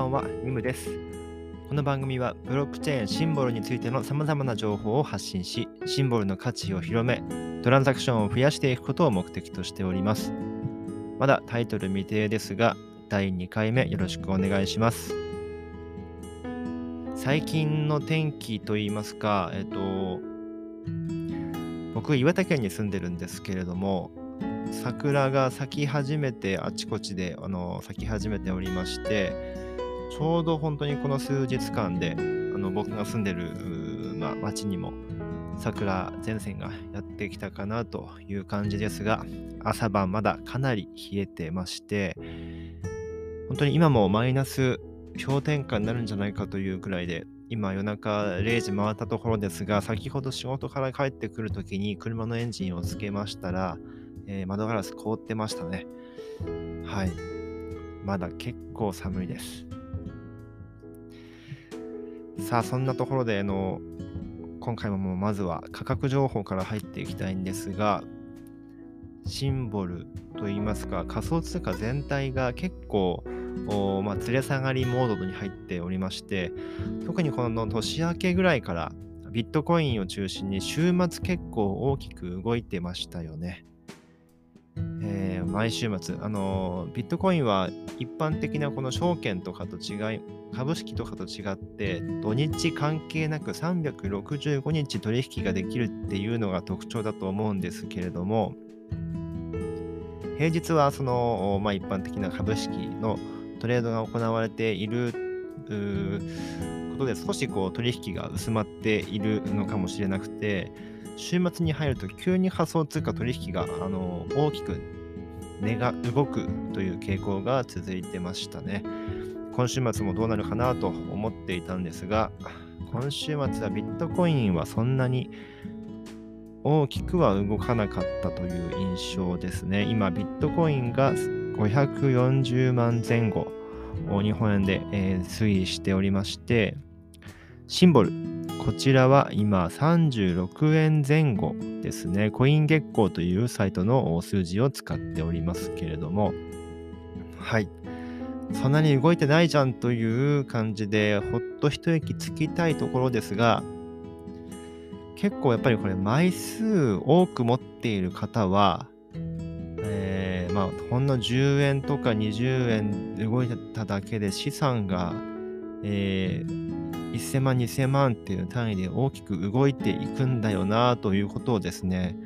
ばんは、ニムです。この番組はブロックチェーンシンボルについての様々な情報を発信し、シンボルの価値を広め、トランザクションを増やしていくことを目的としております。まだタイトル未定ですが、第2回目よろしくお願いします。最近の天気といいますか、えっと、僕、岩手県に住んでるんですけれども、桜が咲き始めて、あちこちであの咲き始めておりまして、ちょうど本当にこの数日間で、あの僕が住んでる、まあ、町にも桜前線がやってきたかなという感じですが、朝晩まだかなり冷えてまして、本当に今もマイナス氷点下になるんじゃないかというくらいで、今夜中0時回ったところですが、先ほど仕事から帰ってくるときに車のエンジンをつけましたら、えー、窓ガラス凍ってましたね。はい。まだ結構寒いです。さあ、そんなところで、あの、今回ももうまずは価格情報から入っていきたいんですが、シンボルといいますか、仮想通貨全体が結構、まあ、連れ下がりモードに入っておりまして、特にこの年明けぐらいからビットコインを中心に週末結構大きく動いてましたよね。えー、毎週末、あのビットコインは一般的なこの証券とかと違い、株式とかと違って、土日関係なく365日取引ができるっていうのが特徴だと思うんですけれども、平日はその、まあ、一般的な株式のトレードが行われていることで少しこう取引が薄まっているのかもしれなくて、週末に入ると急に仮想通貨取引があの大きく値が動くという傾向が続いてましたね。今週末もどうなるかなと思っていたんですが、今週末はビットコインはそんなに大きくは動かなかったという印象ですね。今、ビットコインが540万前後、日本円で、え、推移しておりまして、シンボル、こちらは今36円前後ですね。コイン月光というサイトの数字を使っておりますけれども、はい。そんなに動いてないじゃんという感じで、ほっと一息つきたいところですが、結構やっぱりこれ枚数多く持っている方は、えー、まあほんの10円とか20円動いただけで資産が、えー、1000万、2000万っていう単位で大きく動いていくんだよなということをですね、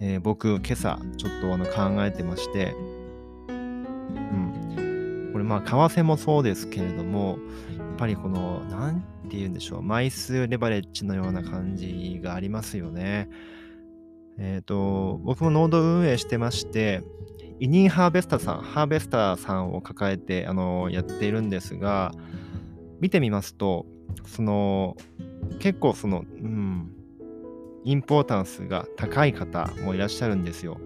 えー、僕、今朝ちょっとあの考えてまして、うん。これまあ、為替もそうですけれども、やっぱりこの、なんて言うんでしょう、枚数レバレッジのような感じがありますよね。えっ、ー、と、僕もノード運営してまして、イニーハーベスタさん、ハーベスタさんを抱えてあのやっているんですが、見てみますと、その結構その、うん、インポータンスが高い方もいらっしゃるんですよ。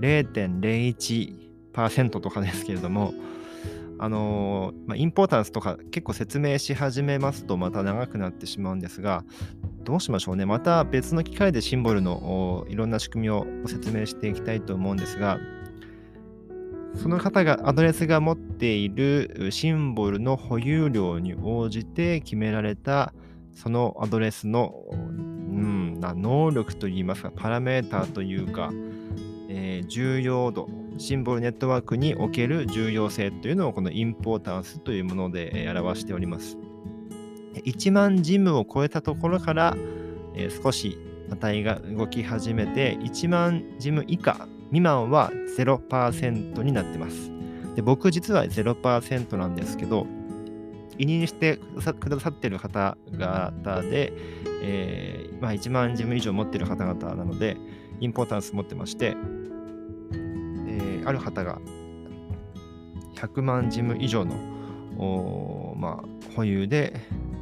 0.01%とかですけれども、あの、まあ、インポータンスとか結構説明し始めますとまた長くなってしまうんですが、どうしましょうね。また別の機会でシンボルのいろんな仕組みを説明していきたいと思うんですが、その方が、アドレスが持っているシンボルの保有量に応じて決められた、そのアドレスの、うん、能力といいますか、パラメーターというか、えー、重要度、シンボルネットワークにおける重要性というのをこのインポータンスというもので表しております。1万ジムを超えたところから、えー、少し値が動き始めて、1万ジム以下未満は0%になってます。で僕実は0%なんですけど、委任してくださってる方々で、えー、まあ、1万ジム以上持ってる方々なので、インポータンス持ってまして、えー、ある方が100万ジム以上の、まあ、保有で、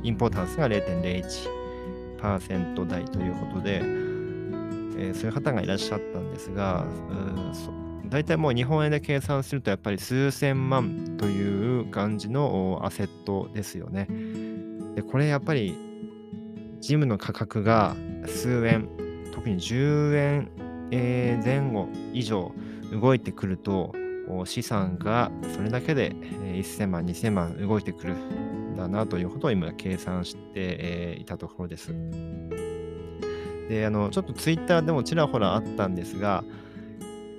インポータンスが0.01%台ということで、えー、そういう方がいらっしゃったんですが、大体もう日本円で計算するとやっぱり数千万という感じのアセットですよね。で、これやっぱりジムの価格が数円、特に10円、えー、前後以上動いてくると、資産がそれだけで1000万、2000万動いてくるんだなということを今計算していたところです。で、あの、ちょっとツイッターでもちらほらあったんですが、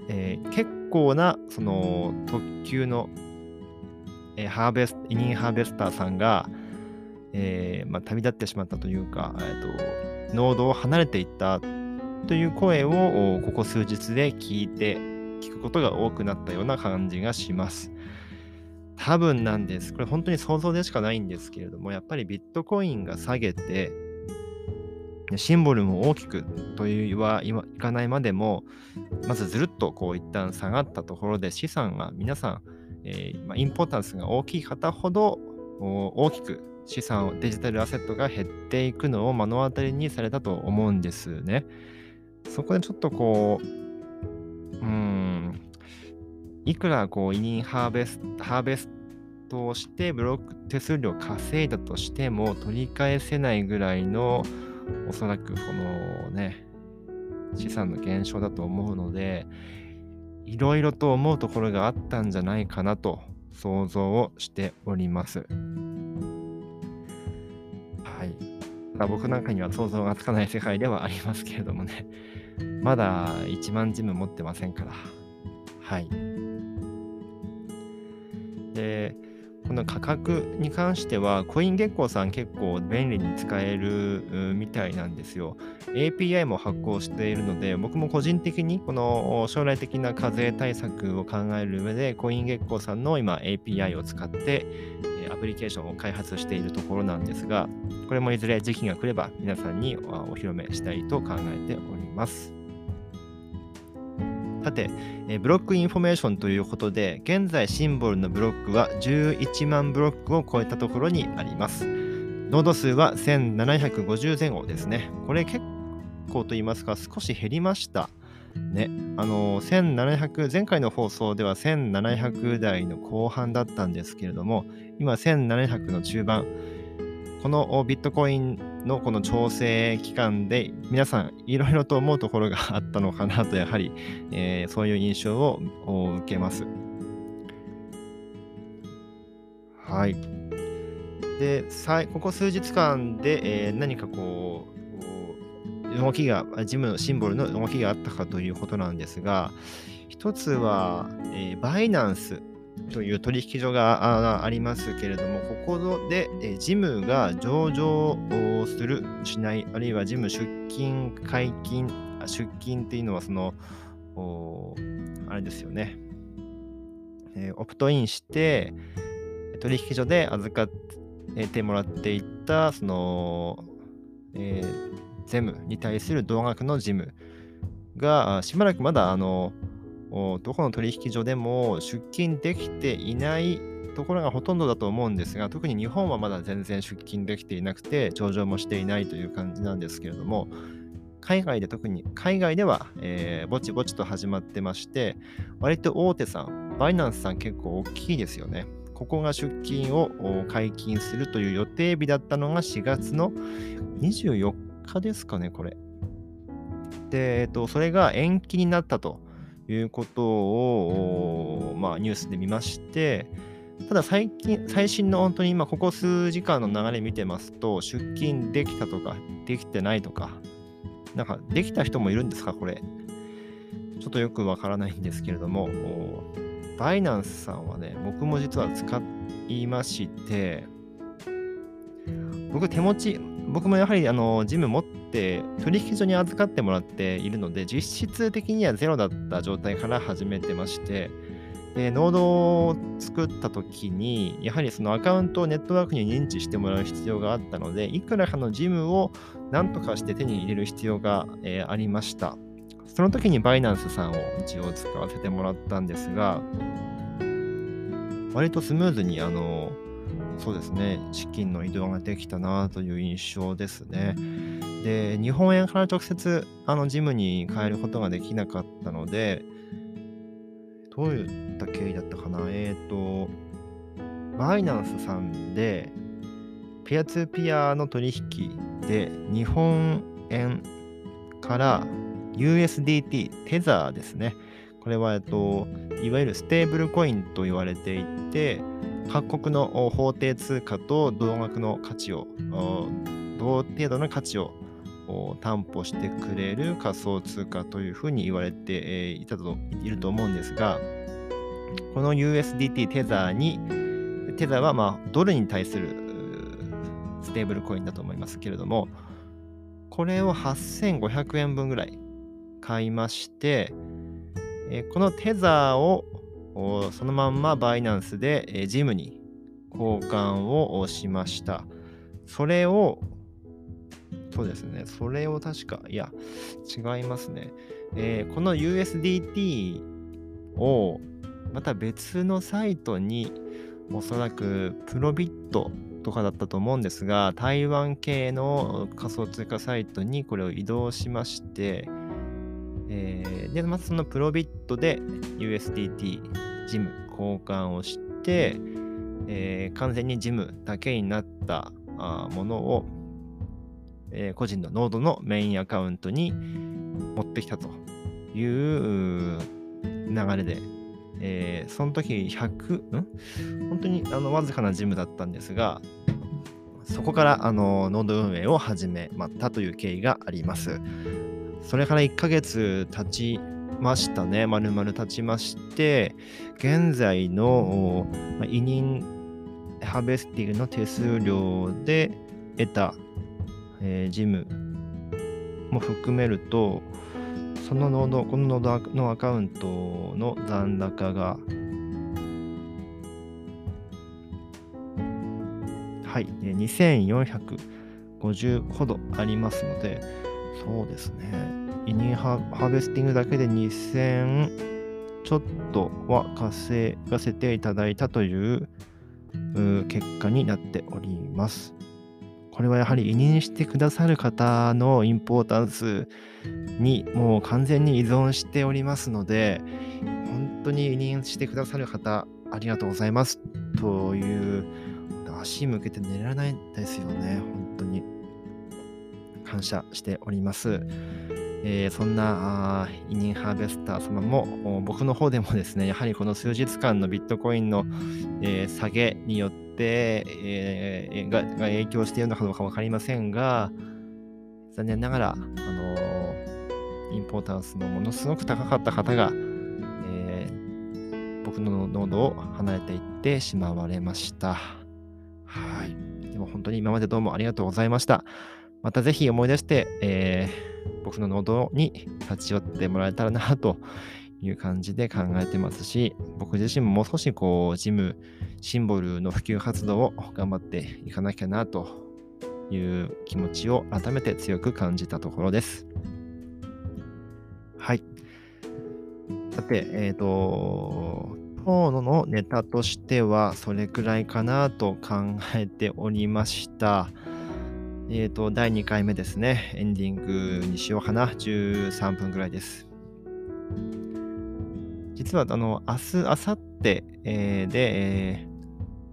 えー、結構なその特急の、えー、ハーベス委任ハーベスターさんが、えーまあ、旅立ってしまったというか、えーと、濃度を離れていったという声をここ数日で聞いて聞くことが多くなったような感じがします。多分なんです。これ本当に想像でしかないんですけれども、やっぱりビットコインが下げて、シンボルも大きくというはいかないまでも、まずずるっとこう一旦下がったところで資産が皆さん、えー、ま、インポータンスが大きい方ほど大きく資産を、デジタルアセットが減っていくのを目の当たりにされたと思うんですね。そこでちょっとこう、うん、いくらこう委任ハーベストハーベストをしてブロック手数料稼いだとしても取り返せないぐらいのおそらくこのね、資産の減少だと思うので、いろいろと思うところがあったんじゃないかなと想像をしております。はい。ただ僕なんかには想像がつかない世界ではありますけれどもね、まだ1万ジム持ってませんから。はい。で、この価格に関しては、コイン月光さん結構便利に使えるみたいなんですよ。API も発行しているので、僕も個人的にこの将来的な課税対策を考える上で、 CoinGecko さんの今 API を使ってアプリケーションを開発しているところなんですが、これもいずれ時期が来れば皆さんにお披露目したいと考えております。さて、えブロックインフォメーションということで、現在シンボルのブロックは11万ブロックを超えたところにあります。ノード数は1750前後ですね。これ結構と言いますか、少し減りました。ね、あの1700前回の放送では1700台の後半だったんですけれども今1700の中盤このビットコインのこの調整期間で皆さんいろいろと思うところがあったのかなとやはり、えー、そういう印象を受けます。はい。で、ここ数日間で、えー、何かこう、動きが、ジムのシンボルの動きがあったかということなんですが、一つは、えー、バイナンスという取引所がありますけれども、ここでえジムが上場をする、しない、あるいはジム出勤、解禁、出勤っていうのはその、あれですよね、えオプトインして、取引所で預かってもらっていたその、えー、ゼムに対する同額のジムがしばらくまだあのどこの取引所でも出勤できていないところがほとんどだと思うんですが、特に日本はまだ全然出勤できていなくて、上場もしていないという感じなんですけれども、海外で特に、海外では、えー、ぼちぼちと始まってまして、割と大手さん、バイナンスさん結構大きいですよね。ここが出勤を解禁するという予定日だったのが4月の24日ですかね、これ。で、えっと、それが延期になったということを、まあ、ニュースで見まして、ただ最近、最新の本当に今、ここ数時間の流れ見てますと、出勤できたとか、できてないとか、なんか、できた人もいるんですか、これ。ちょっとよくわからないんですけれども、バイナンスさんはね、僕も実は使いまして、僕手持ち、僕もやはりあのジム持って取引所に預かってもらっているので、実質的にはゼロだった状態から始めてまして、で、ノードを作った時に、やはりそのアカウントをネットワークに認知してもらう必要があったので、いくらかのジムを何とかして手に入れる必要が、えー、ありました。その時にバイナンスさんを一応使わせてもらったんですが、割とスムーズにあのそうですね、資金の移動ができたなという印象ですね。で、日本円から直接、あの、ジムに変えることができなかったので、どういった経緯だったかな？えっ、ー、と、バイナンスさんで、ピアツーピアの取引で、日本円から USDT、テザーですね。これは、えっと、いわゆるステーブルコインと言われていて、各国の法定通貨と同額の価値を、同程度の価値を担保してくれる仮想通貨というふうに言われていたといると思うんですが、この USDT テザーに、テザーはまあドルに対するステーブルコインだと思いますけれども、これを8500円分ぐらい買いまして、このテザーをそのまんまバイナンスでジムに交換をしました。それを、そうですね、それを確か、いや、違いますね。えー、この USDT をまた別のサイトにおそらくプロビットとかだったと思うんですが、台湾系の仮想通貨サイトにこれを移動しまして、えー、で、まずそのプロビットで USDT ジム交換をして、えー、完全にジムだけになったあものを、えー、個人のノードのメインアカウントに持ってきたという流れで、えー、その時100、ん？本当にあのわずかなジムだったんですが、そこからあのノード運営を始めまたという経緯があります。それから1ヶ月経ちましたね。まるまる経ちまして、現在の委任ハーベスティングの手数料で得た、えー、ジムも含めると、そのノード、このノードのアカウントの残高が、はい、2450ほどありますので、そうですね。イニーハーベスティングだけで2000ちょっとは稼がせていただいたという結果になっております。これはやはり委任してくださる方のインポータンスにもう完全に依存しておりますので、本当に委任してくださる方、ありがとうございますという、足向けて寝られないですよね、本当に。感謝しております。えー、そんな委任ハーベスター様も僕の方でもですね、やはりこの数日間のビットコインの、えー、下げによって、えー、がが影響しているのかどうか分かりませんが、残念ながら、あのインポータンスのものすごく高かった方が、え僕のノードを離れていってしまわれました。はい。でも本当に今までどうもありがとうございました。またぜひ思い出して、えー、僕のノードに立ち寄ってもらえたらなという感じで考えてますし、僕自身ももう少しこう、ジム、シンボルの普及活動を頑張っていかなきゃなという気持ちを改めて強く感じたところです。はい。さて、えっ、ー、と、今日のネタとしてはそれくらいかなと考えておりました。えっ、ー、と、第2回目ですね。エンディングにしようかな。13分ぐらいです。実は、あの、明日、明後日、えー、で、えー、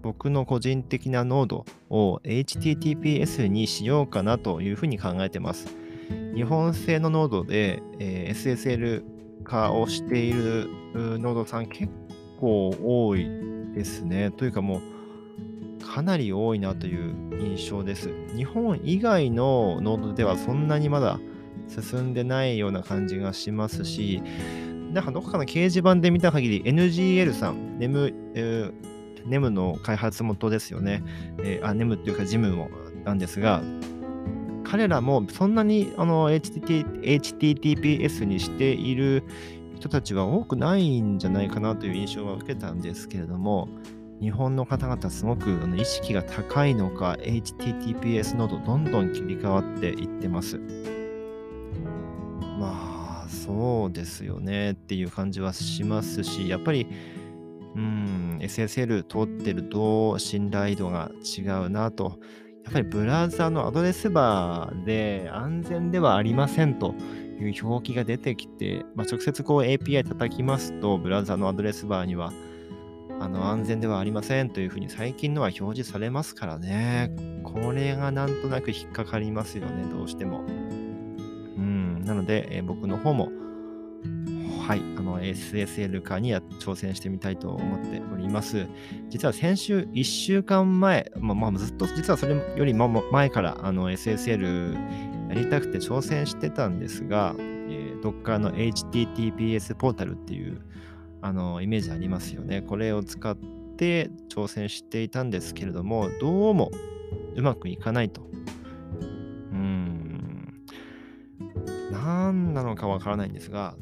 僕の個人的なノードを HTTPS にしようかなというふうに考えてます。日本製のノードで、えー、SSL 化をしているノードさん結構多いですね。というかもう、かなり多いなという印象です。日本以外のノードではそんなにまだ進んでないような感じがしますし、なんかどこかの掲示板で見た限り NGL さん、ネム、えー、ネムの開発元ですよね。えー、あ、ネムっていうかジムもなんですが、彼らもそんなにあの HTT HTTPS にしている人たちは多くないんじゃないかなという印象は受けたんですけれども、日本の方々すごく意識が高いのか、HTTPS ノードどんどん切り替わっていってます。まあ、そうですよねっていう感じはしますし、やっぱり、うん、SSL 通ってると信頼度が違うなと。やっぱりブラウザのアドレスバーで安全ではありませんという表記が出てきて、まあ、直接こう API 叩きますと、ブラウザのアドレスバーにはあの安全ではありませんというふうに最近のは表示されますからね。これがなんとなく引っかかりますよね、どうしても。うん、なので、えー、僕の方も、はい、あの SSL 化には挑戦してみたいと思っております。実は先週1週間前、まあ、まあ、ずっと実はそれよりも前からあの SSL やりたくて挑戦してたんですが、えー、Docker の HTTPS ポータルっていうあのイメージありますよね。これを使って挑戦していたんですけれども、どうもうまくいかないと。うーん。何なのかわからないんですが、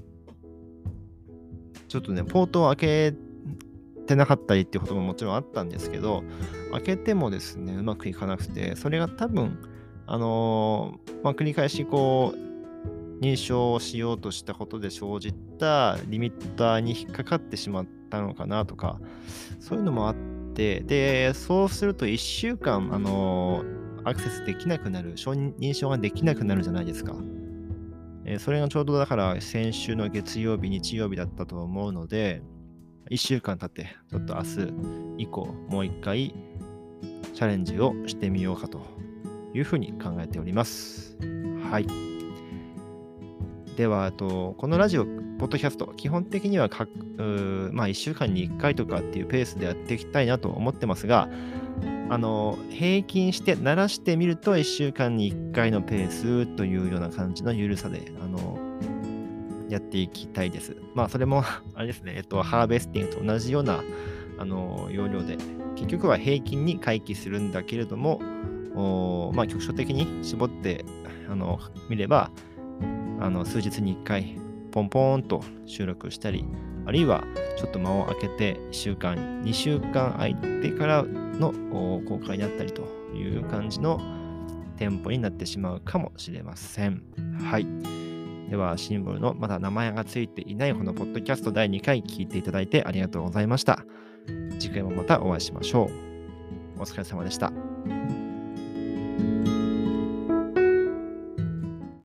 ちょっとね、ポートを開けてなかったりっていうことももちろんあったんですけど、開けてもですね、うまくいかなくて、それが多分、あのー、まあ、繰り返しこう、認証をしようとしたことで生じたリミッターに引っかかってしまったのかなとか、そういうのもあって、で、そうすると1週間、あの、アクセスできなくなる、認証ができなくなるじゃないですか。え、それがちょうどだから先週の月曜日、日曜日だったと思うので、1週間経って、ちょっと明日以降、もう一回チャレンジをしてみようかというふうに考えております。はい。では、とこのラジオ、ポッドキャスト、基本的には各、まあ、1週間に1回とかっていうペースでやっていきたいなと思ってますが、あの、平均して鳴らしてみると1週間に1回のペースというような感じの緩さで、あの、やっていきたいです。まあ、それも あれですね、えっと、ハーベスティングと同じような、あの、要領で、結局は平均に回帰するんだけれども、おまあ、局所的に絞ってあの見れば、あの数日に1回、ポンポーンと収録したり、あるいはちょっと間を空けて1週間、2週間空いてからの公開になったりという感じのテンポになってしまうかもしれません。はい。では、シンボルのまだ名前がついていないこのポッドキャスト第2回聞いていただいてありがとうございました。次回もまたお会いしましょう。お疲れ様でした。